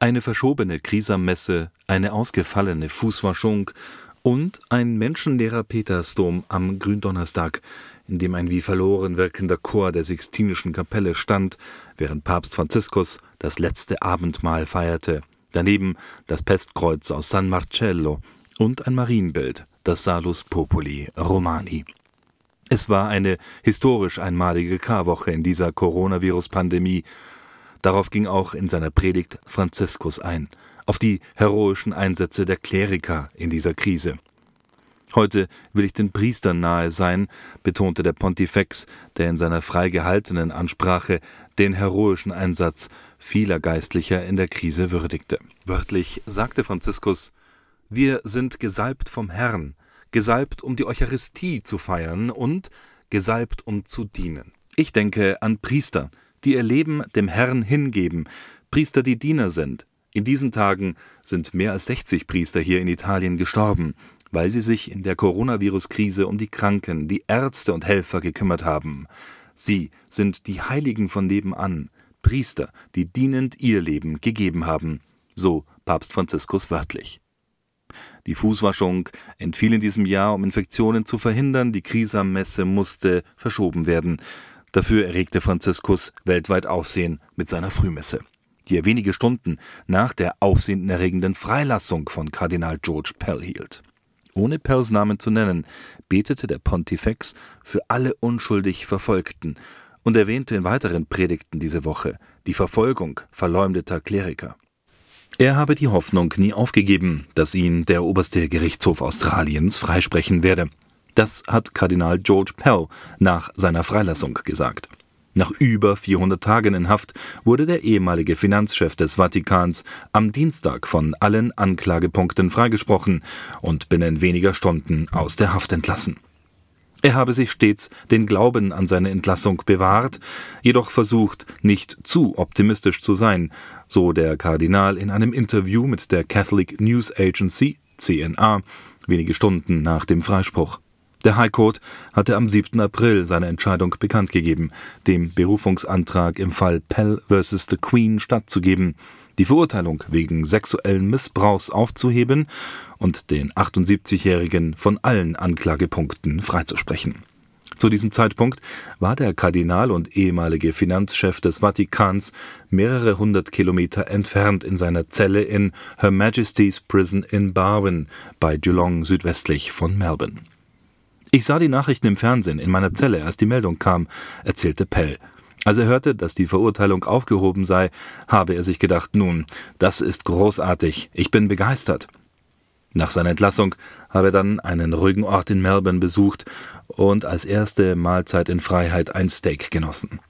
Eine verschobene Krisammesse, eine ausgefallene Fußwaschung und ein menschenleerer Petersdom am Gründonnerstag, in dem ein wie verloren wirkender Chor der Sixtinischen Kapelle stand, während Papst Franziskus das letzte Abendmahl feierte. Daneben das Pestkreuz aus San Marcello und ein Marienbild, das Salus Populi Romani. Es war eine historisch einmalige Karwoche in dieser Coronavirus-Pandemie, Darauf ging auch in seiner Predigt Franziskus ein, auf die heroischen Einsätze der Kleriker in dieser Krise. Heute will ich den Priestern nahe sein, betonte der Pontifex, der in seiner frei gehaltenen Ansprache den heroischen Einsatz vieler Geistlicher in der Krise würdigte. Wörtlich sagte Franziskus, wir sind gesalbt vom Herrn, gesalbt, um die Eucharistie zu feiern und gesalbt, um zu dienen. Ich denke an Priester, die ihr Leben dem Herrn hingeben, Priester, die Diener sind. In diesen Tagen sind mehr als 60 Priester hier in Italien gestorben, weil sie sich in der Coronavirus-Krise um die Kranken, die Ärzte und Helfer gekümmert haben. Sie sind die Heiligen von nebenan, Priester, die dienend ihr Leben gegeben haben, so Papst Franziskus wörtlich. Die Fußwaschung entfiel in diesem Jahr, um Infektionen zu verhindern, die Krisammesse musste verschoben werden. Dafür erregte Franziskus weltweit Aufsehen mit seiner Frühmesse, die er wenige Stunden nach der aufsehenerregenden Freilassung von Kardinal George Pell hielt. Ohne Pells Namen zu nennen, betete der Pontifex für alle unschuldig Verfolgten und erwähnte in weiteren Predigten diese Woche die Verfolgung verleumdeter Kleriker. Er habe die Hoffnung nie aufgegeben, dass ihn der oberste Gerichtshof Australiens freisprechen werde. Das hat Kardinal George Pell nach seiner Freilassung gesagt. Nach über 400 Tagen in Haft wurde der ehemalige Finanzchef des Vatikans am Dienstag von allen Anklagepunkten freigesprochen und binnen weniger Stunden aus der Haft entlassen. Er habe sich stets den Glauben an seine Entlassung bewahrt, jedoch versucht, nicht zu optimistisch zu sein, so der Kardinal in einem Interview mit der Catholic News Agency CNA wenige Stunden nach dem Freispruch. Der High Court hatte am 7. April seine Entscheidung bekannt gegeben, dem Berufungsantrag im Fall Pell vs. The Queen stattzugeben, die Verurteilung wegen sexuellen Missbrauchs aufzuheben und den 78-Jährigen von allen Anklagepunkten freizusprechen. Zu diesem Zeitpunkt war der Kardinal und ehemalige Finanzchef des Vatikans mehrere hundert Kilometer entfernt in seiner Zelle in Her Majesty's Prison in Barwon bei Geelong südwestlich von Melbourne. Ich sah die Nachrichten im Fernsehen in meiner Zelle, als die Meldung kam, erzählte Pell. Als er hörte, dass die Verurteilung aufgehoben sei, habe er sich gedacht, nun, das ist großartig, ich bin begeistert. Nach seiner Entlassung habe er dann einen ruhigen Ort in Melbourne besucht und als erste Mahlzeit in Freiheit ein Steak genossen.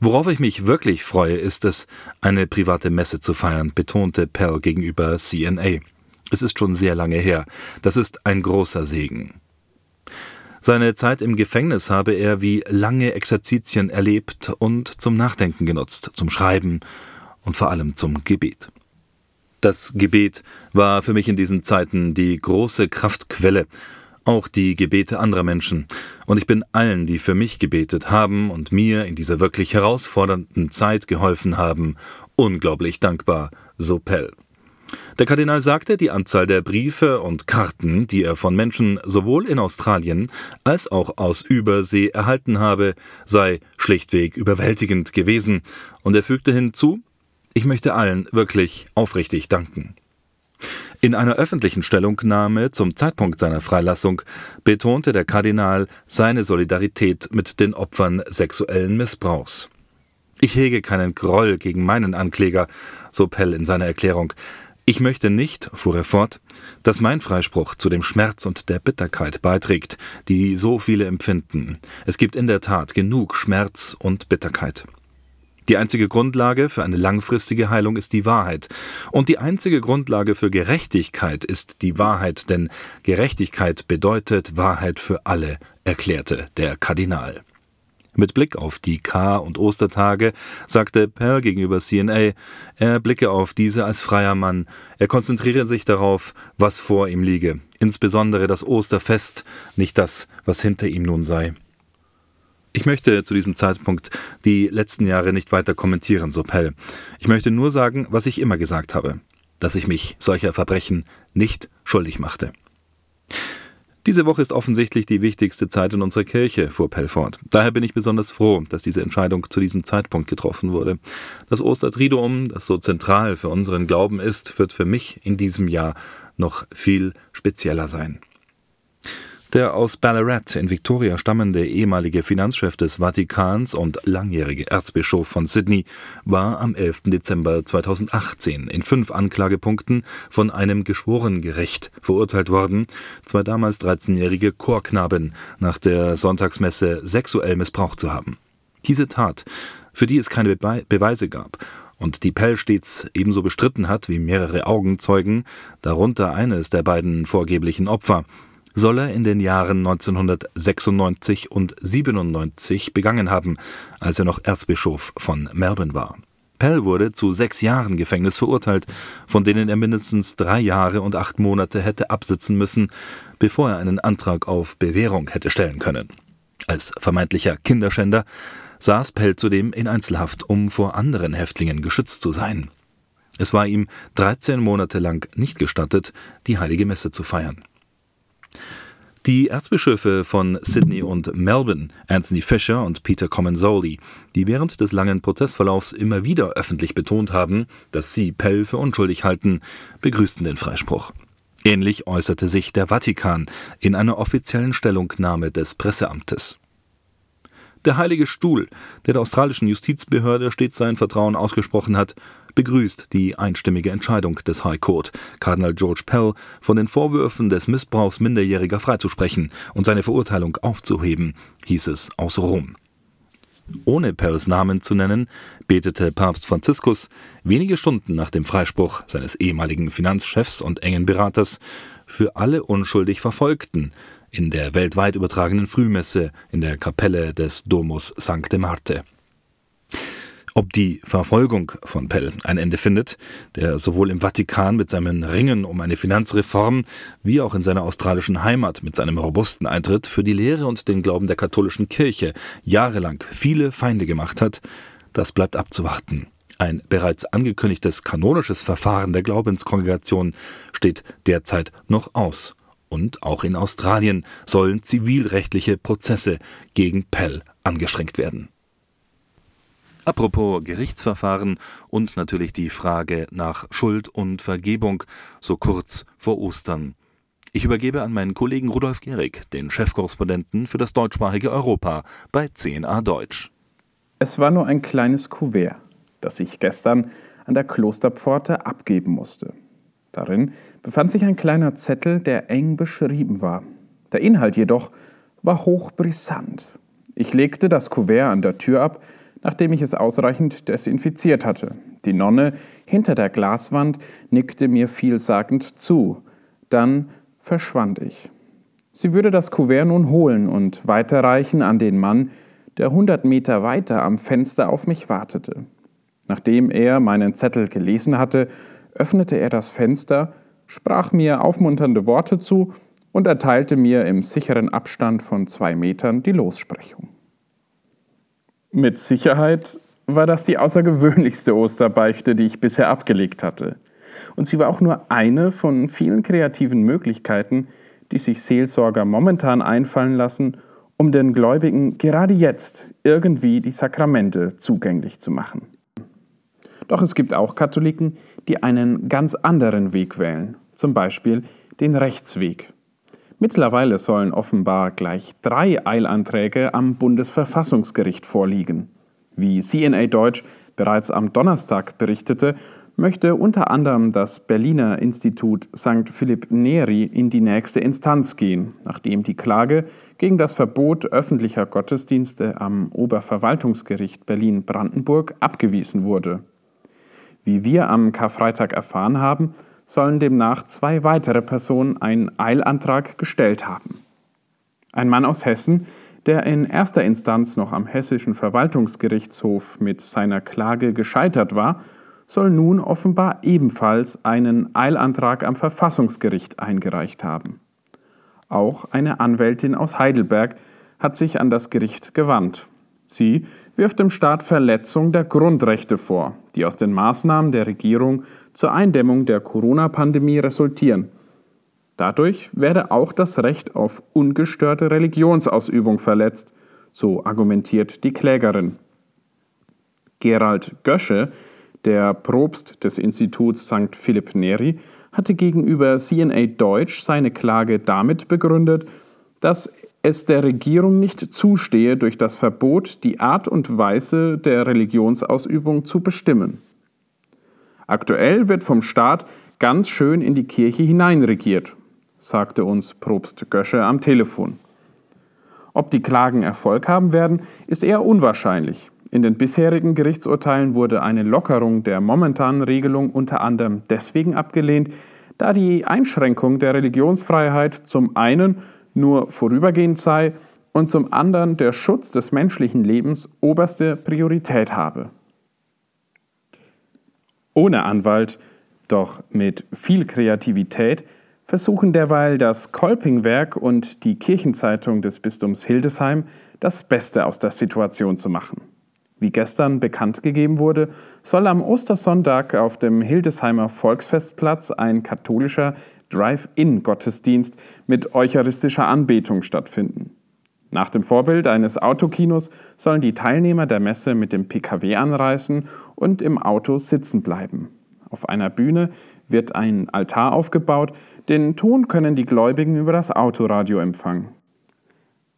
Worauf ich mich wirklich freue, ist es, eine private Messe zu feiern, betonte Pell gegenüber CNA. Es ist schon sehr lange her. Das ist ein großer Segen. Seine Zeit im Gefängnis habe er wie lange Exerzitien erlebt und zum Nachdenken genutzt, zum Schreiben und vor allem zum Gebet. Das Gebet war für mich in diesen Zeiten die große Kraftquelle, auch die Gebete anderer Menschen. Und ich bin allen, die für mich gebetet haben und mir in dieser wirklich herausfordernden Zeit geholfen haben, unglaublich dankbar, so Pell. Der Kardinal sagte, die Anzahl der Briefe und Karten, die er von Menschen sowohl in Australien als auch aus Übersee erhalten habe, sei schlichtweg überwältigend gewesen, und er fügte hinzu, ich möchte allen wirklich aufrichtig danken. In einer öffentlichen Stellungnahme zum Zeitpunkt seiner Freilassung betonte der Kardinal seine Solidarität mit den Opfern sexuellen Missbrauchs. Ich hege keinen Groll gegen meinen Ankläger, so Pell in seiner Erklärung. Ich möchte nicht, fuhr er fort, dass mein Freispruch zu dem Schmerz und der Bitterkeit beiträgt, die so viele empfinden. Es gibt in der Tat genug Schmerz und Bitterkeit. Die einzige Grundlage für eine langfristige Heilung ist die Wahrheit. Und die einzige Grundlage für Gerechtigkeit ist die Wahrheit, denn Gerechtigkeit bedeutet Wahrheit für alle, erklärte der Kardinal. Mit Blick auf die Kar- und Ostertage sagte Pell gegenüber CNA, er blicke auf diese als freier Mann, er konzentriere sich darauf, was vor ihm liege, insbesondere das Osterfest, nicht das, was hinter ihm nun sei. Ich möchte zu diesem Zeitpunkt die letzten Jahre nicht weiter kommentieren, so Pell. Ich möchte nur sagen, was ich immer gesagt habe, dass ich mich solcher Verbrechen nicht schuldig machte. Diese Woche ist offensichtlich die wichtigste Zeit in unserer Kirche, fuhr Pell fort. Daher bin ich besonders froh, dass diese Entscheidung zu diesem Zeitpunkt getroffen wurde. Das Ostertriduum, das so zentral für unseren Glauben ist, wird für mich in diesem Jahr noch viel spezieller sein. Der aus Ballarat in Victoria stammende ehemalige Finanzchef des Vatikans und langjährige Erzbischof von Sydney war am 11. Dezember 2018 in fünf Anklagepunkten von einem Geschworengericht verurteilt worden, zwei damals 13-jährige Chorknaben nach der Sonntagsmesse sexuell missbraucht zu haben. Diese Tat, für die es keine Be Beweise gab und die Pell stets ebenso bestritten hat wie mehrere Augenzeugen, darunter eines der beiden vorgeblichen Opfer, soll er in den Jahren 1996 und 97 begangen haben, als er noch Erzbischof von Melbourne war. Pell wurde zu sechs Jahren Gefängnis verurteilt, von denen er mindestens drei Jahre und acht Monate hätte absitzen müssen, bevor er einen Antrag auf Bewährung hätte stellen können. Als vermeintlicher Kinderschänder saß Pell zudem in Einzelhaft, um vor anderen Häftlingen geschützt zu sein. Es war ihm 13 Monate lang nicht gestattet, die heilige Messe zu feiern. Die Erzbischöfe von Sydney und Melbourne, Anthony Fisher und Peter Comensoli, die während des langen Prozessverlaufs immer wieder öffentlich betont haben, dass sie Pell für unschuldig halten, begrüßten den Freispruch. Ähnlich äußerte sich der Vatikan in einer offiziellen Stellungnahme des Presseamtes. Der Heilige Stuhl, der der australischen Justizbehörde stets sein Vertrauen ausgesprochen hat, begrüßt die einstimmige Entscheidung des High Court, Kardinal George Pell von den Vorwürfen des Missbrauchs Minderjähriger freizusprechen und seine Verurteilung aufzuheben, hieß es aus Rom. Ohne Pells Namen zu nennen, betete Papst Franziskus wenige Stunden nach dem Freispruch seines ehemaligen Finanzchefs und engen Beraters für alle unschuldig Verfolgten, in der weltweit übertragenen Frühmesse in der Kapelle des Domus Sancte Marte. Ob die Verfolgung von Pell ein Ende findet, der sowohl im Vatikan mit seinem Ringen um eine Finanzreform wie auch in seiner australischen Heimat mit seinem robusten Eintritt für die Lehre und den Glauben der katholischen Kirche jahrelang viele Feinde gemacht hat, das bleibt abzuwarten. Ein bereits angekündigtes kanonisches Verfahren der Glaubenskongregation steht derzeit noch aus und auch in Australien sollen zivilrechtliche Prozesse gegen Pell angeschränkt werden. Apropos Gerichtsverfahren und natürlich die Frage nach Schuld und Vergebung so kurz vor Ostern. Ich übergebe an meinen Kollegen Rudolf Gehrig, den Chefkorrespondenten für das deutschsprachige Europa bei CNA Deutsch. Es war nur ein kleines Kuvert, das ich gestern an der Klosterpforte abgeben musste. Darin befand sich ein kleiner Zettel, der eng beschrieben war. Der Inhalt jedoch war hochbrisant. Ich legte das Kuvert an der Tür ab, nachdem ich es ausreichend desinfiziert hatte. Die Nonne hinter der Glaswand nickte mir vielsagend zu. Dann verschwand ich. Sie würde das Kuvert nun holen und weiterreichen an den Mann, der hundert Meter weiter am Fenster auf mich wartete. Nachdem er meinen Zettel gelesen hatte, öffnete er das Fenster, sprach mir aufmunternde Worte zu und erteilte mir im sicheren Abstand von zwei Metern die Lossprechung. Mit Sicherheit war das die außergewöhnlichste Osterbeichte, die ich bisher abgelegt hatte. Und sie war auch nur eine von vielen kreativen Möglichkeiten, die sich Seelsorger momentan einfallen lassen, um den Gläubigen gerade jetzt irgendwie die Sakramente zugänglich zu machen. Doch es gibt auch Katholiken, die einen ganz anderen Weg wählen, zum Beispiel den Rechtsweg. Mittlerweile sollen offenbar gleich drei Eilanträge am Bundesverfassungsgericht vorliegen. Wie CNA Deutsch bereits am Donnerstag berichtete, möchte unter anderem das Berliner Institut St. Philipp Neri in die nächste Instanz gehen, nachdem die Klage gegen das Verbot öffentlicher Gottesdienste am Oberverwaltungsgericht Berlin-Brandenburg abgewiesen wurde. Wie wir am Karfreitag erfahren haben, sollen demnach zwei weitere Personen einen Eilantrag gestellt haben. Ein Mann aus Hessen, der in erster Instanz noch am hessischen Verwaltungsgerichtshof mit seiner Klage gescheitert war, soll nun offenbar ebenfalls einen Eilantrag am Verfassungsgericht eingereicht haben. Auch eine Anwältin aus Heidelberg hat sich an das Gericht gewandt Sie wirft dem Staat Verletzung der Grundrechte vor, die aus den Maßnahmen der Regierung zur Eindämmung der Corona-Pandemie resultieren. Dadurch werde auch das Recht auf ungestörte Religionsausübung verletzt, so argumentiert die Klägerin. Gerald Gösche, der Propst des Instituts St. Philipp Neri, hatte gegenüber CNA Deutsch seine Klage damit begründet, dass es der Regierung nicht zustehe, durch das Verbot die Art und Weise der Religionsausübung zu bestimmen. Aktuell wird vom Staat ganz schön in die Kirche hineinregiert, sagte uns Propst Gösche am Telefon. Ob die Klagen Erfolg haben werden, ist eher unwahrscheinlich. In den bisherigen Gerichtsurteilen wurde eine Lockerung der momentanen Regelung unter anderem deswegen abgelehnt, da die Einschränkung der Religionsfreiheit zum einen nur vorübergehend sei und zum anderen der Schutz des menschlichen Lebens oberste Priorität habe. Ohne Anwalt, doch mit viel Kreativität, versuchen derweil das Kolpingwerk und die Kirchenzeitung des Bistums Hildesheim das Beste aus der Situation zu machen. Wie gestern bekannt gegeben wurde, soll am Ostersonntag auf dem Hildesheimer Volksfestplatz ein katholischer Drive-In-Gottesdienst mit eucharistischer Anbetung stattfinden. Nach dem Vorbild eines Autokinos sollen die Teilnehmer der Messe mit dem Pkw anreisen und im Auto sitzen bleiben. Auf einer Bühne wird ein Altar aufgebaut, den Ton können die Gläubigen über das Autoradio empfangen.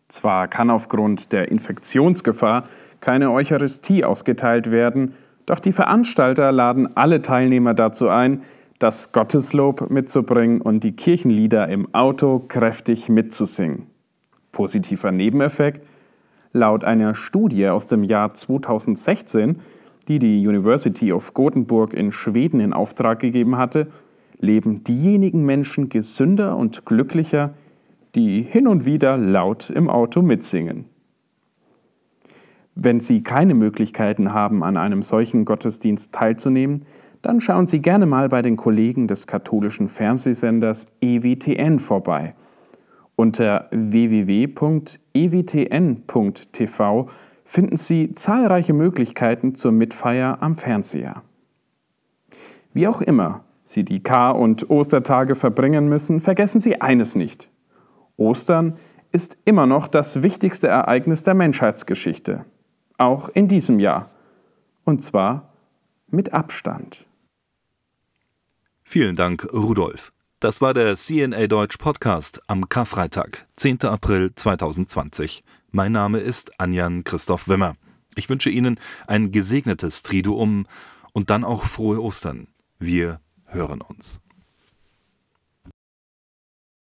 Zwar kann aufgrund der Infektionsgefahr keine Eucharistie ausgeteilt werden, doch die Veranstalter laden alle Teilnehmer dazu ein, das Gotteslob mitzubringen und die Kirchenlieder im Auto kräftig mitzusingen. Positiver Nebeneffekt? Laut einer Studie aus dem Jahr 2016, die die University of Gothenburg in Schweden in Auftrag gegeben hatte, leben diejenigen Menschen gesünder und glücklicher, die hin und wieder laut im Auto mitsingen. Wenn Sie keine Möglichkeiten haben, an einem solchen Gottesdienst teilzunehmen, dann schauen Sie gerne mal bei den Kollegen des katholischen Fernsehsenders EWTN vorbei. Unter www.ewtn.tv finden Sie zahlreiche Möglichkeiten zur Mitfeier am Fernseher. Wie auch immer Sie die Kar- und Ostertage verbringen müssen, vergessen Sie eines nicht. Ostern ist immer noch das wichtigste Ereignis der Menschheitsgeschichte. Auch in diesem Jahr. Und zwar mit Abstand. Vielen Dank, Rudolf. Das war der CNA Deutsch Podcast am Karfreitag, 10. April 2020. Mein Name ist Anjan Christoph Wimmer. Ich wünsche Ihnen ein gesegnetes Triduum und dann auch frohe Ostern. Wir hören uns.